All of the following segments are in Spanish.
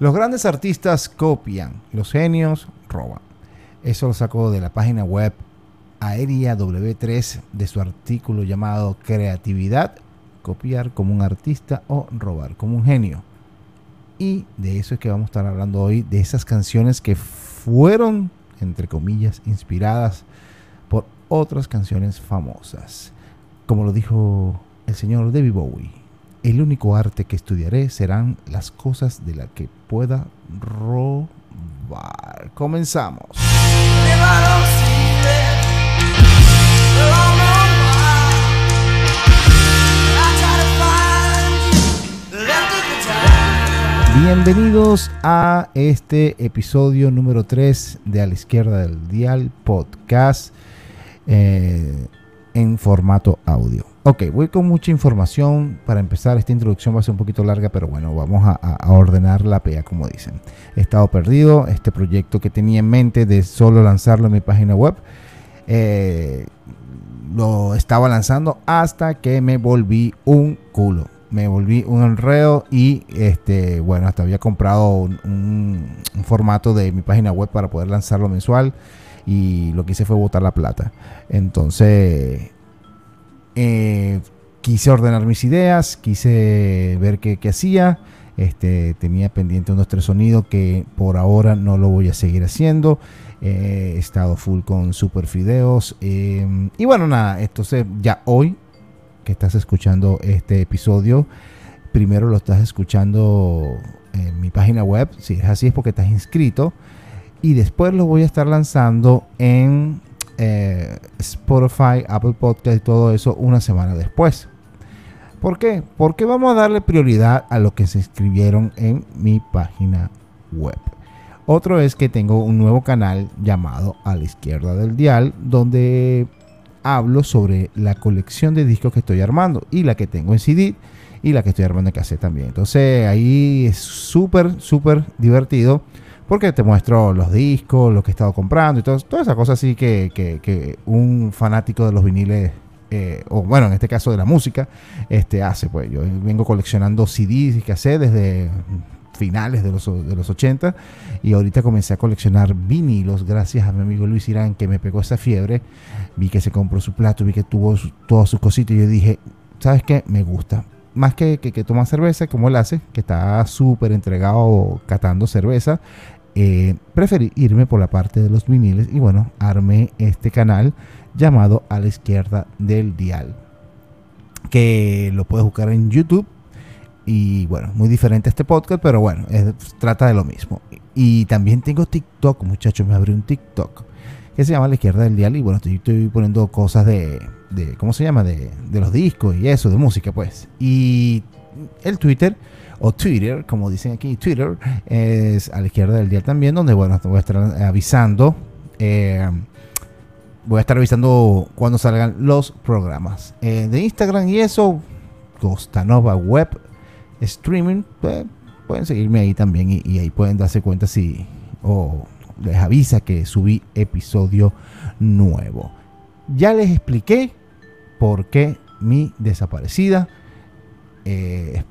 Los grandes artistas copian, los genios roban. Eso lo sacó de la página web Aérea W3 de su artículo llamado Creatividad, copiar como un artista o robar como un genio. Y de eso es que vamos a estar hablando hoy, de esas canciones que fueron, entre comillas, inspiradas por otras canciones famosas. Como lo dijo el señor David Bowie, el único arte que estudiaré serán las cosas de las que pueda robar. Comenzamos. Bienvenidos a este episodio número 3 de A la izquierda del Dial Podcast eh, en formato audio. Ok, voy con mucha información. Para empezar, esta introducción va a ser un poquito larga, pero bueno, vamos a, ordenar la PEA, como dicen. He estado perdido. Este proyecto que tenía en mente de solo lanzarlo en mi página web, eh, lo estaba lanzando hasta que me volví un culo me volví un enredo y este bueno hasta había comprado un, formato de mi página web para poder lanzarlo mensual y lo que hice fue botar la plata entonces eh, quise ordenar mis ideas quise ver qué, hacía. Este, tenía pendiente unos tres sonidos que por ahora no lo voy a seguir haciendo. He estado full con super fideos. Em, y bueno nada entonces ya hoy que estás escuchando este episodio, primero lo estás escuchando en mi página web, si es así es porque estás inscrito, y después lo voy a estar lanzando en eh, Spotify, Apple Podcast y todo eso una semana después. ¿Por qué? Porque vamos a darle prioridad a lo que se inscribieron en mi página web. Otro es que tengo un nuevo canal llamado A la izquierda del dial, donde hablo sobre la colección de discos que estoy armando y la que tengo en CD y la que estoy armando en cassette también. Entonces ahí es súper, súper divertido porque te muestro los discos, lo que he estado comprando y todo, toda esa cosa así que, que, un fanático de los viniles eh, o bueno, en este caso de la música, este hace. Pues. Yo vengo coleccionando CDs y cassette desde finales de los, de los 80 y ahorita comencé a coleccionar vinilos gracias a mi amigo Luis Irán que me pegó esa fiebre. Vi que se compró su plato vi que tuvo todas sus cositas y yo dije sabes qué me gusta. Más que, que, tomar cerveza como él hace que está súper entregado catando cerveza eh, preferí irme por la parte de los viniles y bueno armé este canal llamado a la izquierda del dial que lo puedes buscar en YouTube y bueno, muy diferente este podcast, pero bueno, trata de lo mismo. Y también tengo TikTok, muchachos, me abrí un TikTok que se llama La Izquierda del Dial. Y bueno, estoy, poniendo cosas de, de, ¿cómo se llama? De, de, los discos y eso, de música, pues. Y el Twitter, o Twitter, como dicen aquí, Twitter, es a la izquierda del dial también, donde bueno, voy a estar avisando. Eh, voy a estar avisando cuando salgan los programas eh, de Instagram y eso. Costanova Web streaming, pues, pueden seguirme ahí también y, ahí pueden darse cuenta si o les avisa que subí episodio nuevo. Ya les expliqué por qué mi desaparecida. Eh,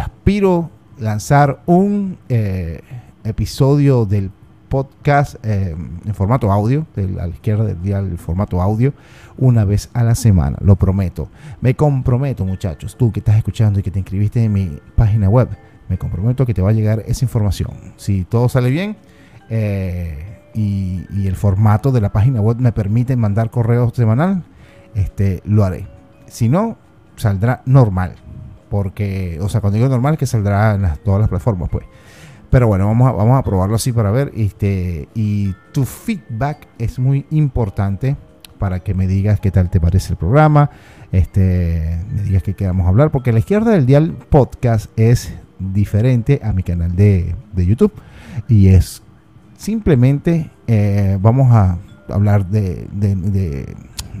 aspiro lanzar un eh, episodio del podcast eh, en formato audio, a la izquierda del día el formato audio, una vez a la semana, lo prometo. Me comprometo, muchachos, tú que estás escuchando y que te inscribiste en mi página web, me comprometo que te va a llegar esa información. Si todo sale bien eh, y, el formato de la página web me permite mandar correos semanal, este, lo haré. Si no, saldrá normal. Porque, o sea, cuando digo normal, que saldrá en todas las plataformas, pues. Pero bueno, vamos a, vamos a probarlo así para ver. Este, y tu feedback es muy importante para que me digas qué tal te parece el programa. Este, me digas qué queramos hablar. Porque la izquierda del dial podcast es diferente a mi canal de, YouTube. Y es simplemente eh, vamos a hablar de, de,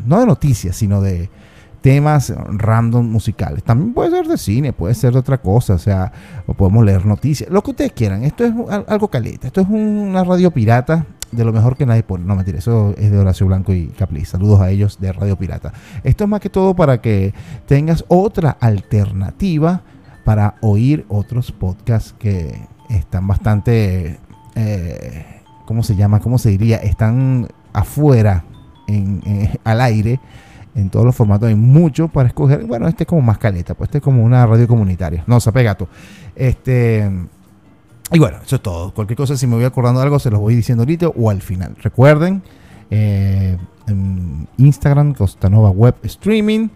no de noticias, sino de temas random musicales. También puede ser de cine, puede ser de otra cosa, o sea, o podemos leer noticias, lo que ustedes quieran. Esto es algo caliente, esto es una radio pirata de lo mejor que nadie pone. No, mentira, eso es de Horacio Blanco y Capli. Saludos a ellos de Radio Pirata. Esto es más que todo para que tengas otra alternativa para oír otros podcasts que están bastante, eh, ¿cómo se llama? ¿Cómo se diría? Están afuera, en, al aire, en todos los formatos. Hay mucho para escoger. Bueno, este es como más caleta, pues este es como una radio comunitaria. No, se gato. Este. Y bueno, eso es todo. Cualquier cosa, si me voy acordando de algo, se los voy diciendo ahorita o al final. Recuerden, eh, en Instagram, Costanova Web Streaming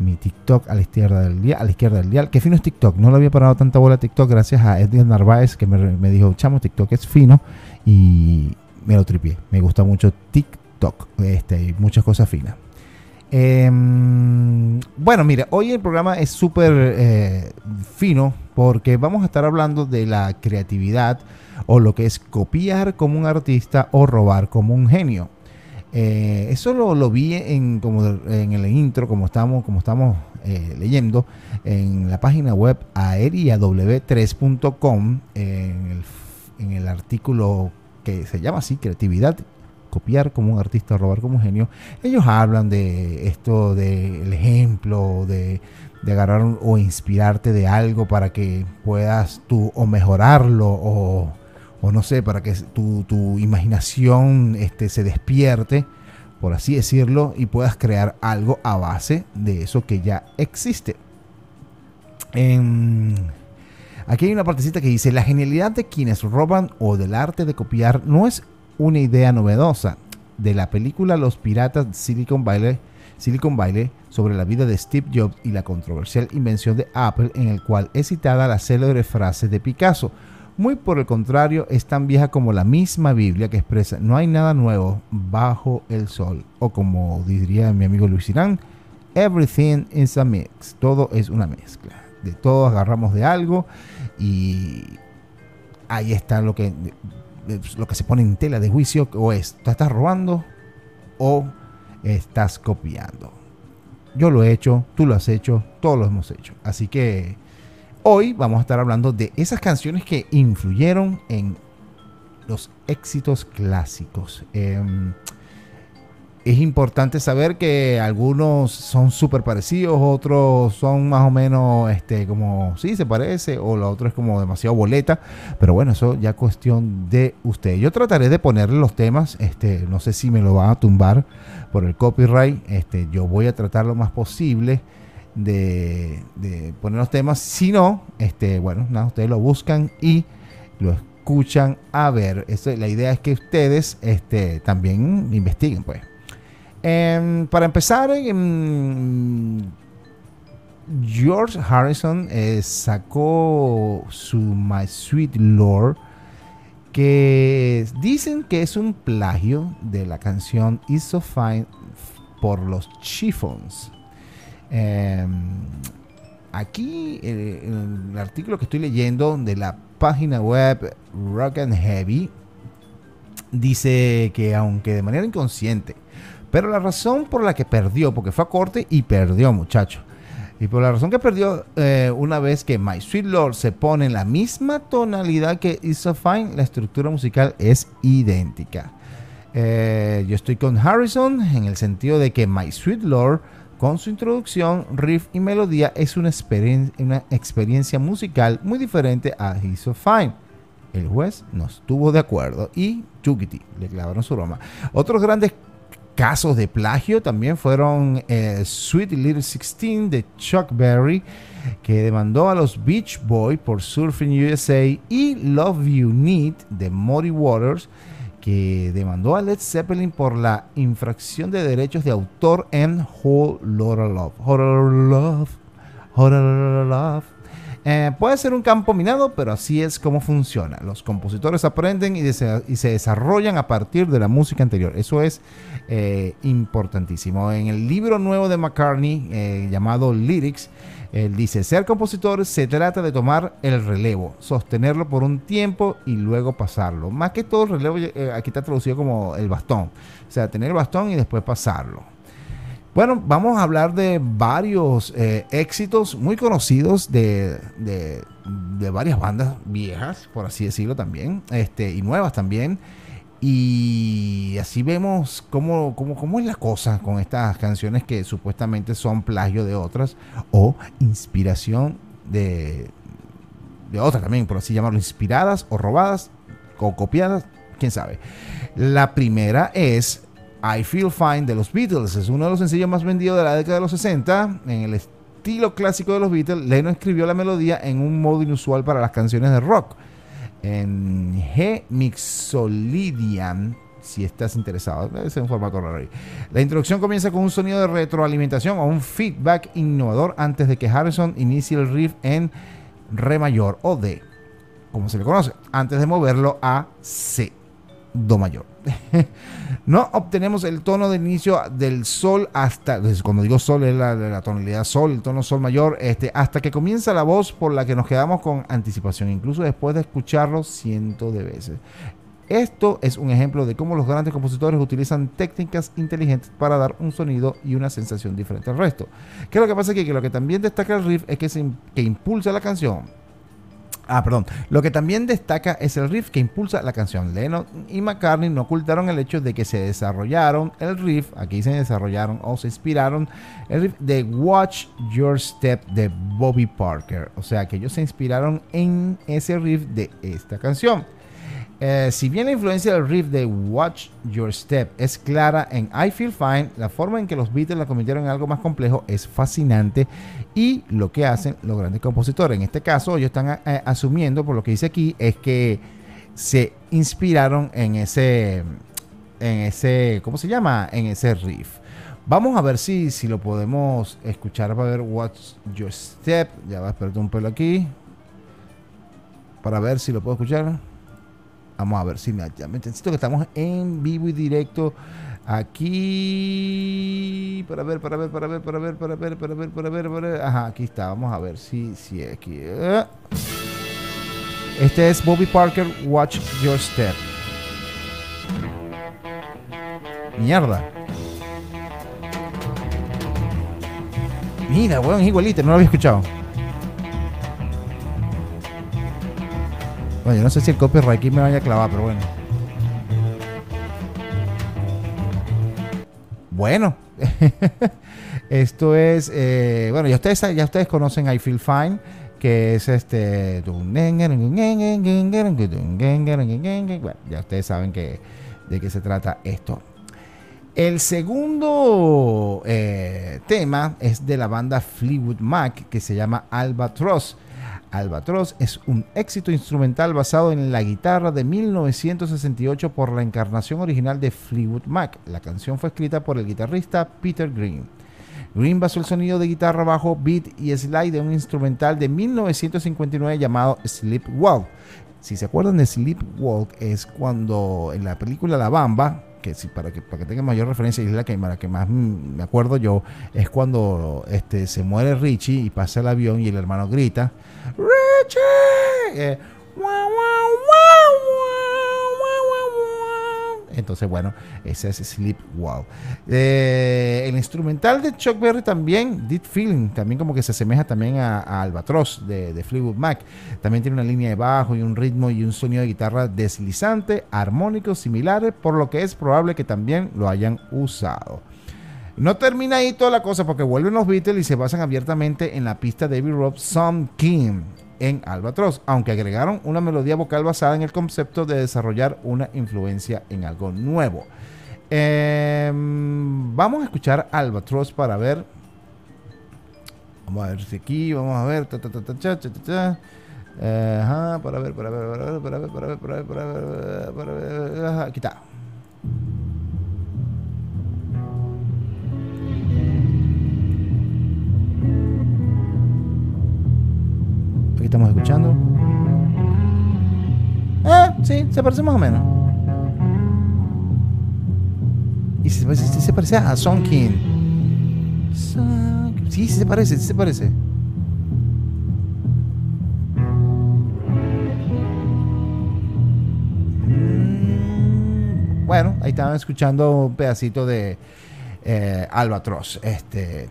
mi TikTok a la izquierda del dial, a la izquierda del dial. Que fino es TikTok. No lo había parado tanta bola TikTok gracias a Edgar Narváez que me, dijo, chamo, TikTok es fino y me lo tripié. Me gusta mucho TikTok. Este, muchas cosas finas. Em, bueno, mira, hoy el programa es súper eh, fino porque vamos a estar hablando de la creatividad o lo que es copiar como un artista o robar como un genio. Eh, eso lo, vi en, como en el intro, como estamos, como estamos eh, leyendo, en la página web aeriaw3.com, en el, en el artículo que se llama así, Creatividad copiar como un artista, robar como un genio, ellos hablan de esto, del ejemplo, de, de, agarrar o inspirarte de algo para que puedas tú o mejorarlo o o no sé, para que tu, imaginación este, se despierte, por así decirlo, y puedas crear algo a base de eso que ya existe. aquí hay una partecita que dice, la genialidad de quienes roban o del arte de copiar no es una idea novedosa. De la película Los Piratas Silicon Valley, Silicon Valley sobre la vida de Steve Jobs y la controversial invención de Apple en el cual es citada la célebre frase de Picasso, muy por el contrario, es tan vieja como la misma Biblia que expresa no hay nada nuevo bajo el sol. O como diría mi amigo Luis Irán, everything is a mix. Todo es una mezcla. De todo agarramos de algo y ahí está lo que, lo que se pone en tela de juicio. O es, ¿tú estás robando o estás copiando? Yo lo he hecho, tú lo has hecho, todos lo hemos hecho. Así que Hoy vamos a estar hablando de esas canciones que influyeron en los éxitos clásicos. Em, es importante saber que algunos son súper parecidos, otros son más o menos este, como, sí, se parece, o la otra es como demasiado boleta, pero bueno, eso ya cuestión de usted. Yo trataré de ponerle los temas, este, no sé si me lo van a tumbar por el copyright, este, yo voy a tratar lo más posible de, poner los temas. Si no, este, bueno, nada, ustedes lo buscan y lo escuchan a ver. Eso, la idea es que ustedes este, también investiguen, pues. Em, para empezar, em, George Harrison eh, sacó su My Sweet Lord, que dicen que es un plagio de la canción Is So Fine por los Chiffons. Em, aquí, en el artículo que estoy leyendo de la página web Rock and Heavy, dice que aunque de manera inconsciente, pero la razón por la que perdió, porque fue a corte y perdió, muchacho. Y por la razón que perdió, eh, una vez que My Sweet Lord se pone en la misma tonalidad que Is So Fine, la estructura musical es idéntica. Eh, yo estoy con Harrison en el sentido de que My Sweet Lord con su introducción, riff y melodía es una, experiencia musical muy diferente a He's So Fine. El juez no estuvo de acuerdo y Chukiti le clavaron su broma. Otros grandes casos de plagio también fueron eh, Sweet Little 16 de Chuck Berry, que demandó a los Beach Boys por Surfing USA, y Love You Need de Muddy Waters que demandó a Led Zeppelin por la infracción de derechos de autor en Whole Lotta Love. Whole Love, Whole Love. Eh, puede ser un campo minado, pero así es como funciona. Los compositores aprenden y, se desarrollan a partir de la música anterior. Eso es eh, importantísimo. En el libro nuevo de McCartney, eh, llamado Lyrics, él dice, ser compositor se trata de tomar el relevo, sostenerlo por un tiempo y luego pasarlo. Más que todo el relevo, aquí está traducido como el bastón. O sea, tener el bastón y después pasarlo. Bueno, vamos a hablar de varios eh, éxitos muy conocidos de, de, varias bandas viejas, por así decirlo también, este, y nuevas también. Y así vemos cómo, cómo, es la cosa con estas canciones que supuestamente son plagio de otras o inspiración de, de otras también, por así llamarlo, inspiradas o robadas o copiadas, quién sabe. La primera es I Feel Fine de los Beatles. Es uno de los sencillos más vendidos de la década de los 60. En el estilo clásico de los Beatles, Lennon escribió la melodía en un modo inusual para las canciones de rock. En G Mixolydian, si estás interesado, es en formato raro. La introducción comienza con un sonido de retroalimentación o un feedback innovador antes de que Harrison inicie el riff en Re mayor o D, como se le conoce, antes de moverlo a C, Do mayor. no obtenemos el tono de inicio del sol hasta, cuando digo sol es la, tonalidad sol, el tono sol mayor, este, hasta que comienza la voz por la que nos quedamos con anticipación, incluso después de escucharlo cientos de veces. Esto es un ejemplo de cómo los grandes compositores utilizan técnicas inteligentes para dar un sonido y una sensación diferente al resto. Que lo que pasa es que, lo que también destaca el riff es que, se, que impulsa la canción Ah, perdón. Lo que también destaca es el riff que impulsa la canción. Lennon y McCartney no ocultaron el hecho de que se desarrollaron el riff, aquí se desarrollaron o se inspiraron el riff de Watch Your Step de Bobby Parker. O sea que ellos se inspiraron en ese riff de esta canción. Eh, si bien la influencia del riff de Watch Your Step es clara en I Feel Fine, la forma en que los Beatles la convirtieron en algo más complejo es fascinante y lo que hacen los grandes compositores. En este caso, ellos están eh, asumiendo, por lo que dice aquí, es que se inspiraron en ese, en ese, ¿cómo se llama? En ese riff. Vamos a ver si, si lo podemos escuchar para ver Watch Your Step. Ya va a esperar un pelo aquí. Para ver si lo puedo escuchar. Vamos a ver si me, me necesito que estamos en vivo y directo aquí para ver, para ver, para ver, para ver, para ver, para ver, para ver, para ver. Ajá, aquí está. Vamos a ver si, si aquí. Este es Bobby Parker, Watch Your Step. Mierda. Mira, weón, igualito, no lo había escuchado. Bueno, yo no sé si el copyright aquí me vaya a clavar, pero bueno. Bueno, esto es, eh, bueno, ya ustedes, ya ustedes conocen I Feel Fine, que es este, bueno, ya ustedes saben que, de qué se trata esto. El segundo eh, tema es de la banda Fleetwood Mac, que se llama Albatross. Albatross es un éxito instrumental basado en la guitarra de 1968 por la encarnación original de Fleetwood Mac. La canción fue escrita por el guitarrista Peter Green. Green basó el sonido de guitarra bajo, beat y slide de un instrumental de 1959 llamado Sleepwalk. Si se acuerdan de Sleepwalk es cuando en la película La Bamba, que si para que para que tengan mayor referencia y es la que, que más me acuerdo yo, es cuando este se muere Richie y pasa el avión y el hermano grita Richie. Entonces, bueno, ese es Sleep Wow. Eh, el instrumental de Chuck Berry también, Deep Feeling, también como que se asemeja también a, Albatross de, de, Fleetwood Mac. También tiene una línea de bajo y un ritmo y un sonido de guitarra deslizante, armónicos similares, por lo que es probable que también lo hayan usado. No termina ahí toda la cosa porque vuelven los Beatles y se basan abiertamente en la pista de Abbey Road Some King en Albatross, aunque agregaron una melodía vocal basada en el concepto de desarrollar una influencia en algo nuevo. Em, vamos a escuchar Albatross para ver. Vamos a ver si aquí, vamos a ver. para ver, para ver, para ver, para ver, para ver, para ver, para ver, para ver, aquí estamos escuchando. Ah, sí, se parece más o menos. Y se parece, se parece a Son King. Sí, sí se parece, sí se parece. Mm, bueno, ahí estaban escuchando un pedacito de eh, Albatross. Este,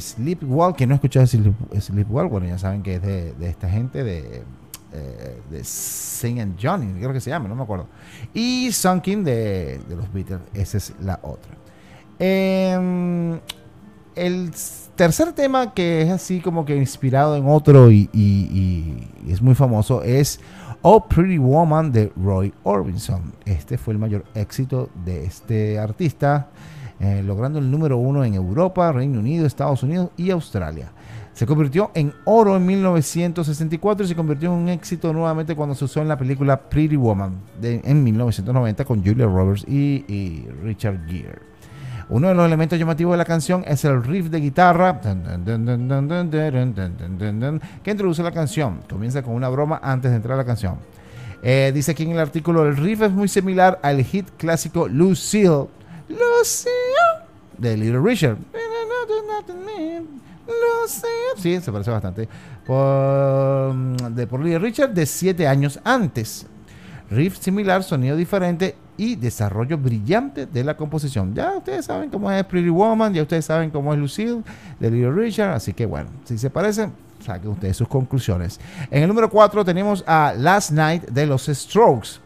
Sleepwalk, que no he escuchado Sleepwalk, bueno, ya saben que es de, esta gente de, eh, de Sing and Johnny, creo que se llama, no me acuerdo. Y Sunkin de, de los Beatles, esa es la otra. Em, el tercer tema que es así como que inspirado en otro y es muy famoso es Oh Pretty Woman de Roy Orbison. Este fue el mayor éxito de este artista, eh, logrando el número uno en Europa, Reino Unido, Estados Unidos y Australia. Se convirtió en oro en 1964 y se convirtió en un éxito nuevamente cuando se usó en la película Pretty Woman de, en 1990 con Julia Roberts y, Richard Gere. Uno de los elementos llamativos de la canción es el riff de guitarra que introduce la canción. Comienza con una broma antes de entrar a la canción. Eh, dice aquí en el artículo, el riff es muy similar al hit clásico Lucille. Lucille de Little Richard. Sí, se parece bastante. De, por Little Richard de 7 años antes. Riff similar, sonido diferente y desarrollo brillante de la composición. Ya ustedes saben cómo es Pretty Woman, ya ustedes saben cómo es Lucille de Little Richard, así que bueno, si se parecen, saquen ustedes sus conclusiones. En el número 4 tenemos a Last Night de los Strokes.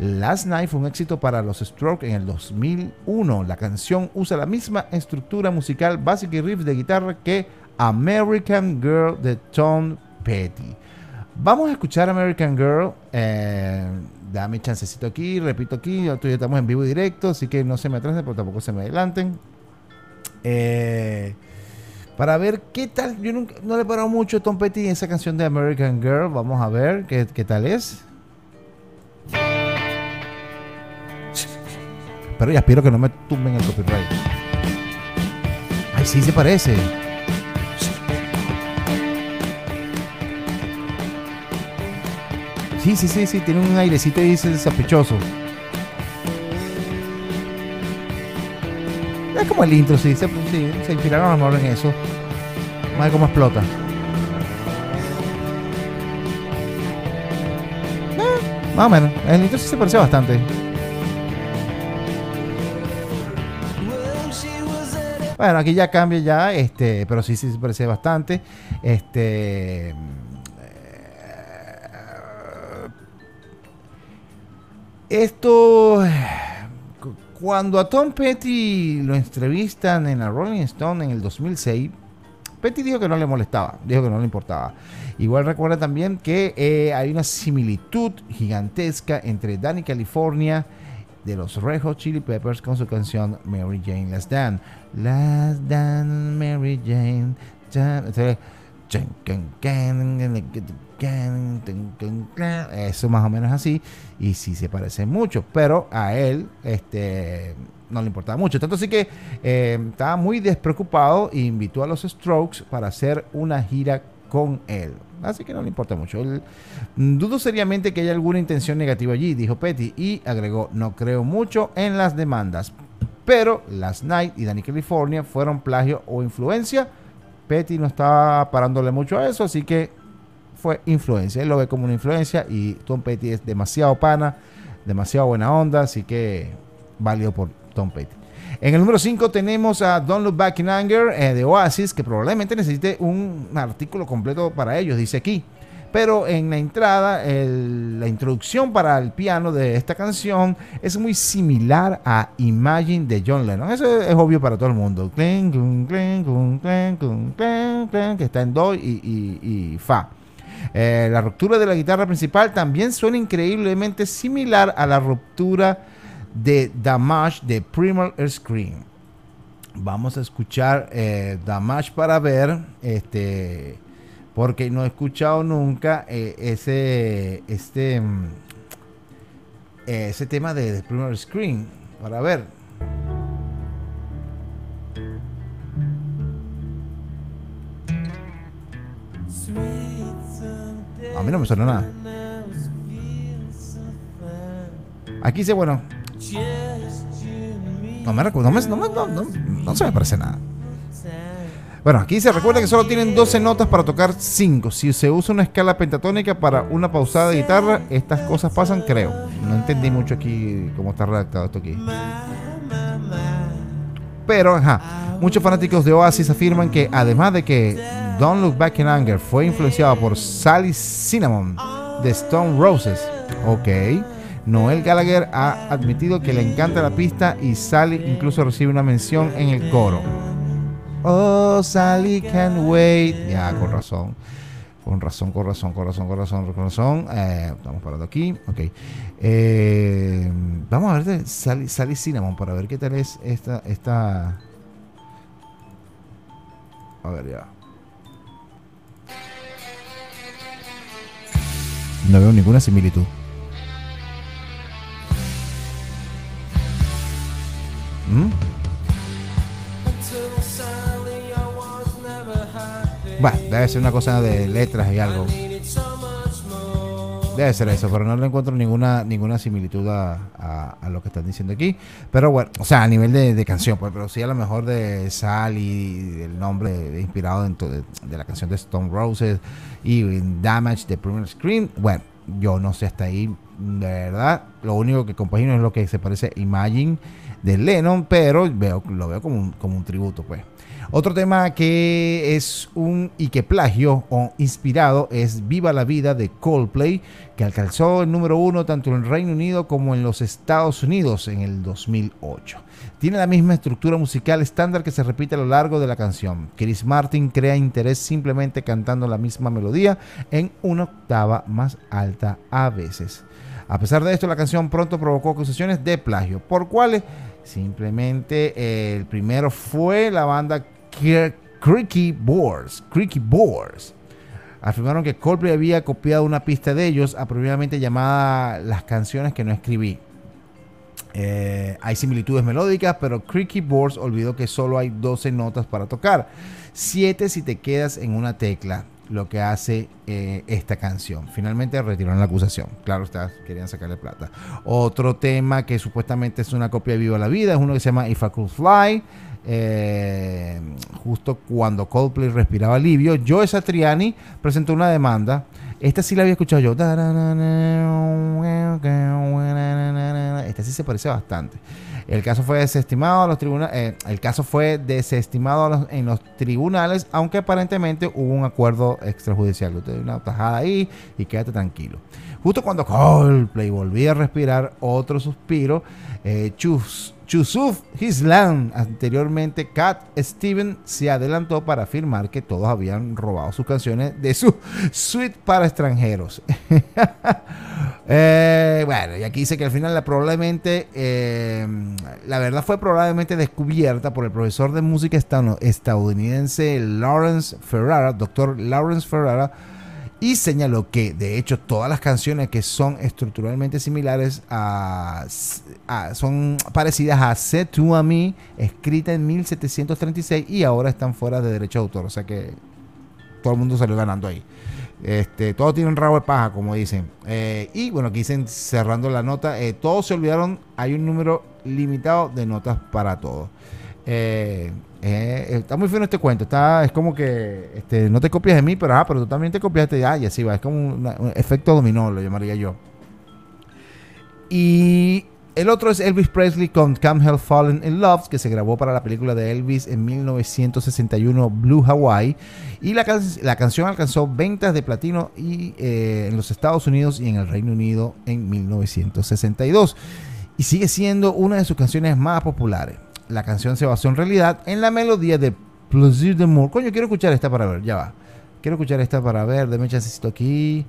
Last Night fue un éxito para los Strokes en el 2001. La canción usa la misma estructura musical básica y riff de guitarra que American Girl de Tom Petty. Vamos a escuchar American Girl. Eh, dame chancecito aquí, repito aquí, ya estamos en vivo y directo, así que no se me atrasen, pero tampoco se me adelanten. Eh, para ver qué tal, yo nunca, no le he parado mucho a Tom Petty en esa canción de American Girl, vamos a ver qué, qué tal es. Pero ya espero que no me tumben el copyright. Ay, sí se parece. Sí, sí, sí, sí, tiene un airecito y dice sospechoso. Es como el intro, sí, se, se inspiraron a lo mejor en eso. Vamos a cómo explota. Eh, más o menos, el intro sí se parece bastante. Bueno, aquí ya cambia ya, este, pero sí, se parece bastante. Este Esto, cuando a Tom Petty lo entrevistan en la Rolling Stone en el 2006, Petty dijo que no le molestaba, dijo que no le importaba. Igual recuerda también que eh, hay una similitud gigantesca entre Danny California de los Red Chili Peppers con su canción Mary Jane Last Dance. Last Dance, Mary Jane. Eso más o menos así. Y sí se parece mucho. Pero a él este, no le importaba mucho. Tanto así que eh, estaba muy despreocupado e invitó a los Strokes para hacer una gira con él. Así que no le importa mucho. dudo seriamente que haya alguna intención negativa allí, dijo Petty. Y agregó, no creo mucho en las demandas. Pero Last Night y Danny California fueron plagio o influencia Petty no estaba parándole mucho a eso, así que fue influencia. Él lo ve como una influencia y Tom Petty es demasiado pana, demasiado buena onda, así que válido por Tom Petty. En el número 5 tenemos a Don't Look Back in Anger eh, de Oasis, que probablemente necesite un artículo completo para ellos, dice aquí. Pero en la entrada, la introducción para el piano de esta canción es muy similar a Imagine de John Lennon. Eso es, obvio para todo el mundo. que está en Do y, Fa. Eh, la ruptura de la guitarra principal también suena increíblemente similar a la ruptura de Damage de Primal Screen. Vamos a escuchar eh, Damage para ver este porque no he escuchado nunca eh, ese este mm, ese tema de, primer screen para ver. A mí no me suena nada. Aquí dice bueno no me recuerdo no, no, no, no se me parece nada bueno, aquí se recuerda que solo tienen 12 notas para tocar 5. Si se usa una escala pentatónica para una pausada de guitarra, estas cosas pasan, creo. No entendí mucho aquí cómo está redactado esto aquí. Pero, ajá, muchos fanáticos de Oasis afirman que además de que Don't Look Back in Anger fue influenciado por Sally Cinnamon de Stone Roses, ok, Noel Gallagher ha admitido que le encanta la pista y Sally incluso recibe una mención en el coro. Oh, Sally can't wait. Ya, con razón. Con razón, con razón, con razón, con razón, con razón. Eh, estamos parando aquí. Ok. Eh, vamos a ver de Sally, Sally Cinnamon para ver qué tal es esta. esta a ver, ya. No veo ninguna similitud. Bueno, debe ser una cosa de letras y algo. Debe ser eso, pero no le encuentro ninguna ninguna similitud a, lo que están diciendo aquí. Pero bueno, o sea, a nivel de, canción, pues, pero sí a lo mejor de Sal y el nombre inspirado dentro de, la canción de Stone Roses y Damage de Primer Screen. Bueno, yo no sé hasta ahí, de verdad. Lo único que compagino es lo que se parece a Imagine de Lennon, pero veo, lo veo como como un tributo, pues. Otro tema que es un y que plagio o inspirado es Viva la Vida de Coldplay, que alcanzó el número uno tanto en el Reino Unido como en los Estados Unidos en el 2008. Tiene la misma estructura musical estándar que se repite a lo largo de la canción. Chris Martin crea interés simplemente cantando la misma melodía en una octava más alta a veces. A pesar de esto, la canción pronto provocó acusaciones de plagio, por cuales simplemente eh, el primero fue la banda Creaky Boards. Creaky Boards. Afirmaron que Coldplay había copiado una pista de ellos, apropiadamente llamada Las canciones que no escribí. Eh, hay similitudes melódicas, pero Creaky Boards olvidó que solo hay 12 notas para tocar. 7 si te quedas en una tecla, lo que hace eh, esta canción. Finalmente retiraron la acusación. Claro, está, querían sacarle plata. Otro tema que supuestamente es una copia de Viva la Vida es uno que se llama If I Could Fly. Eh, justo cuando Coldplay respiraba alivio, Joe Satriani presentó una demanda. Esta sí la había escuchado yo. Esta sí se parece bastante. El caso fue desestimado a los. Eh, el caso fue desestimado en los tribunales, aunque aparentemente hubo un acuerdo extrajudicial. Usted una tajada ahí y quédate tranquilo. Justo cuando Coldplay volvía a respirar otro suspiro, eh, Chus Chusuf Hislan, anteriormente Cat Steven, se adelantó para afirmar que todos habían robado sus canciones de su suite para extranjeros. Eh, bueno, y aquí dice que al final la, probablemente, eh, la verdad fue probablemente descubierta por el profesor de música estadounidense Lawrence Ferrara, doctor Lawrence Ferrara, y señaló que de hecho todas las canciones que son estructuralmente similares a, son parecidas a Set to a Me, escrita en 1736 y ahora están fuera de derecho de autor, o sea que todo el mundo salió ganando ahí. Este, todos tienen rabo de paja, como dicen. Eh, y bueno, aquí dicen cerrando la nota, eh, todos se olvidaron, hay un número limitado de notas para todos. Eh, eh, está muy fino este cuento. Está, es como que este, no te copias de mí, pero, ah, pero tú también te copiaste de y así va. Es como un efecto dominó, lo llamaría yo. Y el otro es Elvis Presley con Come Hell Fallen in Love, que se grabó para la película de Elvis en 1961, Blue Hawaii. Y la, la canción alcanzó ventas de platino y, eh, en los Estados Unidos y en el Reino Unido en 1962. Y sigue siendo una de sus canciones más populares la canción se basó en realidad en la melodía de Plaisir de Moore. Coño, quiero escuchar esta para ver, ya va. Quiero escuchar esta para ver, deme chancecito aquí.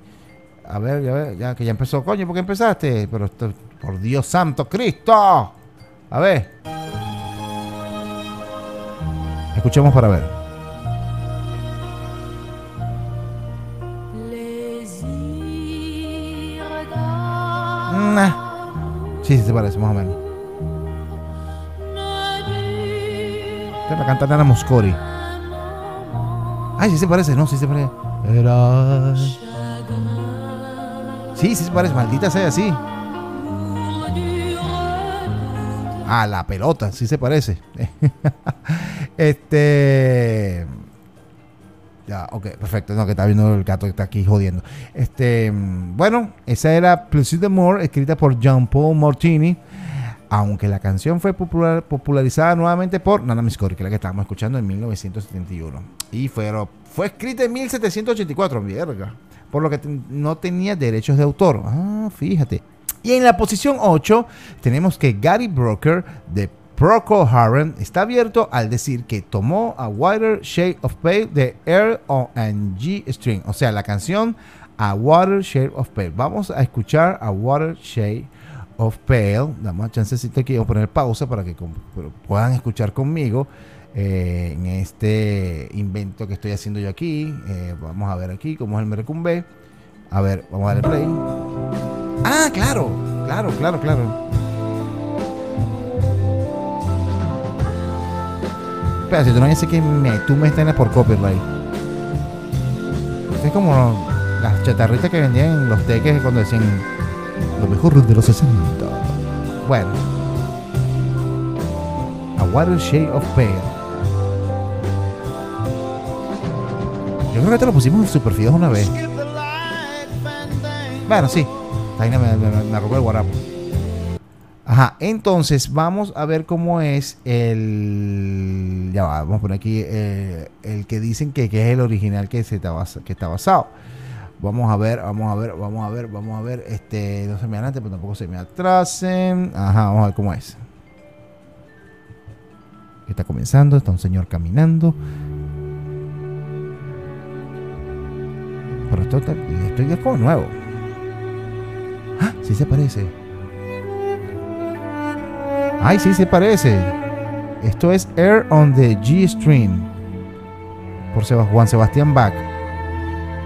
A ver, ya, ya que ya empezó. Coño, ¿por qué empezaste? Pero esto, por Dios santo, Cristo. A ver. Escuchemos para ver. Sí, sí se parece, más o menos. La canta Nana Moscori. Ay, sí se parece, no, sí se parece. Era... Sí, sí se parece, maldita sea, sí. Ah, la pelota, sí se parece. este. Ya, ok, perfecto. No, que está viendo el gato que está aquí jodiendo. Este, bueno, esa era Plaisir de More, escrita por Jean Paul Martini aunque la canción fue popularizada nuevamente por Nana Miscori, que es la que estábamos escuchando en 1971. Y fue, fue escrita en 1784, verga, por lo que no tenía derechos de autor. Ah, fíjate. Y en la posición 8 tenemos que Gary Broker de Procol Harum está abierto al decir que tomó a Wider Shade of Pale de Air on G String, o sea, la canción a Water Shade of Pale. Vamos a escuchar a Water Shade of Pale. Damos chancecito aquí, vamos a poner pausa para que puedan escuchar conmigo eh, en este invento que estoy haciendo yo aquí. Eh, vamos a ver aquí cómo es el Merecumbe. A ver, vamos a darle play. Ah, claro, claro, claro, claro. Espera, si tú no dices que me, tú me estás por copyright. es como las chatarritas que vendían en los teques cuando decían lo mejor de los 60. Bueno. A Water Shade of Pale. Yo creo que te lo pusimos en Superfidos una vez. Bueno, sí. Ahí me, me, me, el guarapo. Ajá, entonces vamos a ver cómo es el. Ya va, vamos a poner aquí eh, el que dicen que, que, es el original que, se que está basado. Vamos a ver, vamos a ver, vamos a ver, vamos a ver. Este, no se me adelante, pero tampoco se me atrasen. Ajá, vamos a ver cómo es. Está comenzando, está un señor caminando. Pero esto, esto ya es como nuevo. ¡Ah! Sí se parece. ¡Ay, sí se parece! Esto es Air on the G String. Por Juan Sebastián Bach.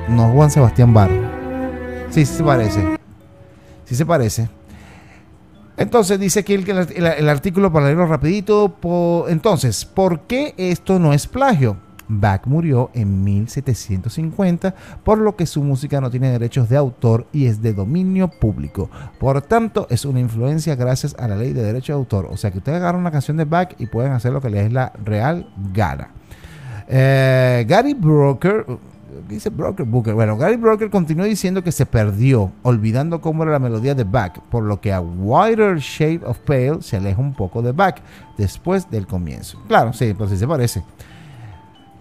No Juan Sebastián Bar. Sí, sí se parece. Sí se parece. Entonces dice aquí el, artículo para leerlo rapidito. entonces, ¿por qué esto no es plagio? Bach murió en 1750, por lo que su música no tiene derechos de autor y es de dominio público. Por tanto, es una influencia gracias a la ley de derecho de autor. O sea que ustedes agarran una canción de Bach y pueden hacer lo que les es la real gana. Eh, Gary Broker dice Broker Booker. Bueno, Gary Broker continuó diciendo que se perdió, olvidando cómo era la melodía de Back, por lo que a Wider Shape of Pale se aleja un poco de Back después del comienzo. Claro, sí, pues sí se parece.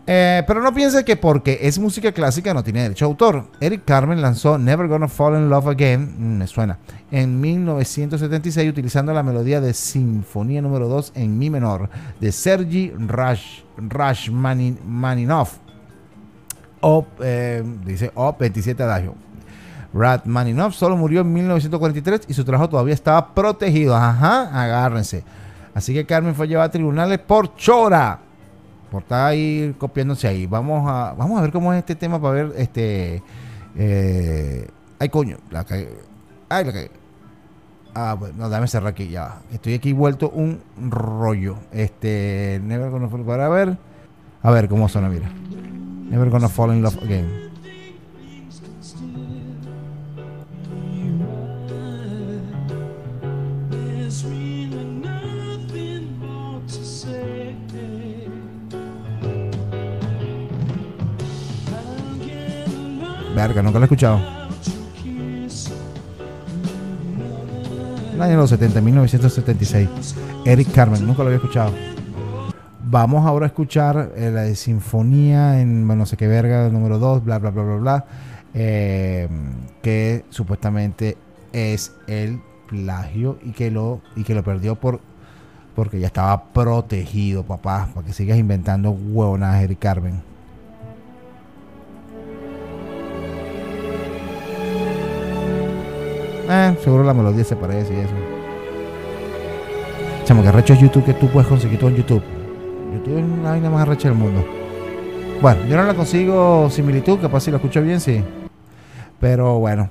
Eh, pero no piense que porque es música clásica no tiene derecho a autor. Eric Carmen lanzó Never Gonna Fall in Love Again, mm, me suena, en 1976 utilizando la melodía de Sinfonía número 2 en Mi menor de Sergi Rashmaninov OP, eh, dice OP 27 Adagio. Maninov solo murió en 1943 y su trabajo todavía estaba protegido. Ajá, agárrense. Así que Carmen fue llevada a tribunales por chora. Por estar ahí copiándose ahí. Vamos a, vamos a ver cómo es este tema para ver este. Eh, ay, coño. La ay, la que. Ah, bueno, no, dame cerrar aquí ya. Estoy aquí vuelto un rollo. Este. Never para ver. A ver cómo suena, mira. Never gonna fall in love again. Verga, nunca lo he escuchado. El año de los 70, 1976. Eric Carmen, nunca lo había escuchado. Vamos ahora a escuchar eh, la Sinfonía en no sé qué verga, número 2, bla, bla, bla, bla, bla. Eh, que supuestamente es el plagio y que lo, y que lo perdió por porque ya estaba protegido, papá, para que sigas inventando huevonas, Eric Carmen. Eh, seguro la melodía se parece y eso. Chamo, que recho es YouTube que tú puedes conseguir todo en YouTube. YouTube es la vaina más arrecha del mundo. Bueno, yo no la consigo similitud, capaz si lo escucho bien, sí. Pero bueno,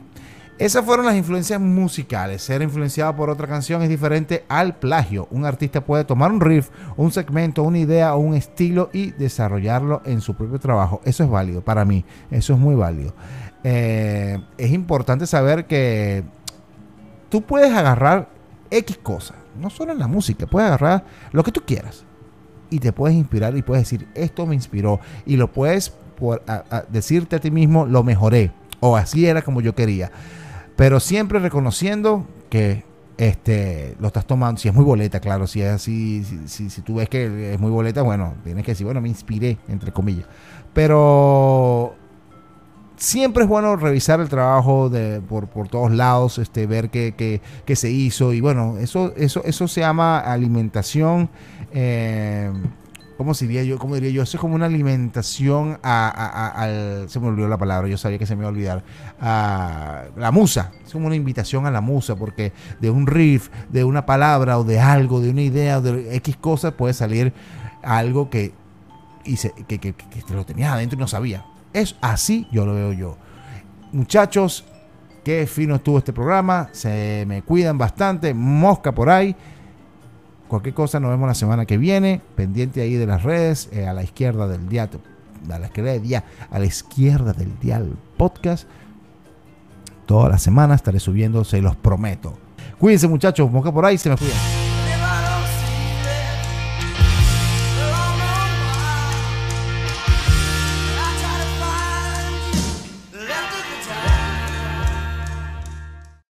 esas fueron las influencias musicales. Ser influenciado por otra canción es diferente al plagio. Un artista puede tomar un riff, un segmento, una idea o un estilo y desarrollarlo en su propio trabajo. Eso es válido para mí. Eso es muy válido. Eh, es importante saber que tú puedes agarrar X cosas. No solo en la música. Puedes agarrar lo que tú quieras y te puedes inspirar y puedes decir, esto me inspiró y lo puedes decirte a ti mismo, lo mejoré o así era como yo quería. Pero siempre reconociendo que este, lo estás tomando, si es muy boleta, claro, si es así, si, si, tú ves que es muy boleta, bueno, tienes que decir, bueno, me inspiré, entre comillas. Pero siempre es bueno revisar el trabajo de, por, por todos lados, este, ver qué, qué, qué, se hizo. Y bueno, eso, eso, eso se llama alimentación. Eh, ¿Cómo diría yo? ¿Cómo diría yo? Eso es como una alimentación a, al. Se me olvidó la palabra, yo sabía que se me iba a olvidar. A la musa. Es como una invitación a la musa, porque de un riff, de una palabra o de algo, de una idea, de X cosas, puede salir algo que, y que, que, que, lo tenía adentro y no sabía. Es así, yo lo veo yo. Muchachos, qué fino estuvo este programa. Se me cuidan bastante. Mosca por ahí. Cualquier cosa, nos vemos la semana que viene. Pendiente ahí de las redes, eh, a la izquierda del dial, a la izquierda del dial, a la izquierda del dial podcast. Toda la semana estaré subiendo, se los prometo. Cuídense muchachos, mosca por ahí, se me cuidan.